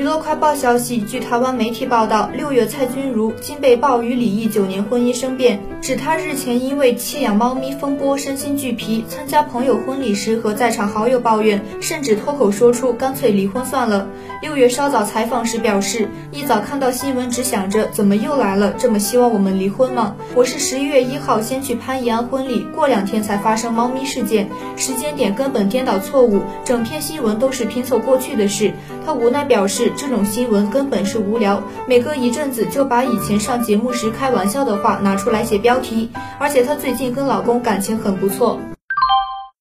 娱乐快报消息，据台湾媒体报道，六月蔡君如今被曝与李毅九年婚姻生变，指她日前因为弃养猫咪风波身心俱疲，参加朋友婚礼时和在场好友抱怨，甚至脱口说出干脆离婚算了。六月稍早采访时表示，一早看到新闻只想着怎么又来了，这么希望我们离婚吗？我是十一月一号先去潘怡安婚礼，过两天才发生猫咪事件，时间点根本颠倒错误，整篇新闻都是拼凑过去的事。他无奈表示。这种新闻根本是无聊，每隔一阵子就把以前上节目时开玩笑的话拿出来写标题，而且她最近跟老公感情很不错。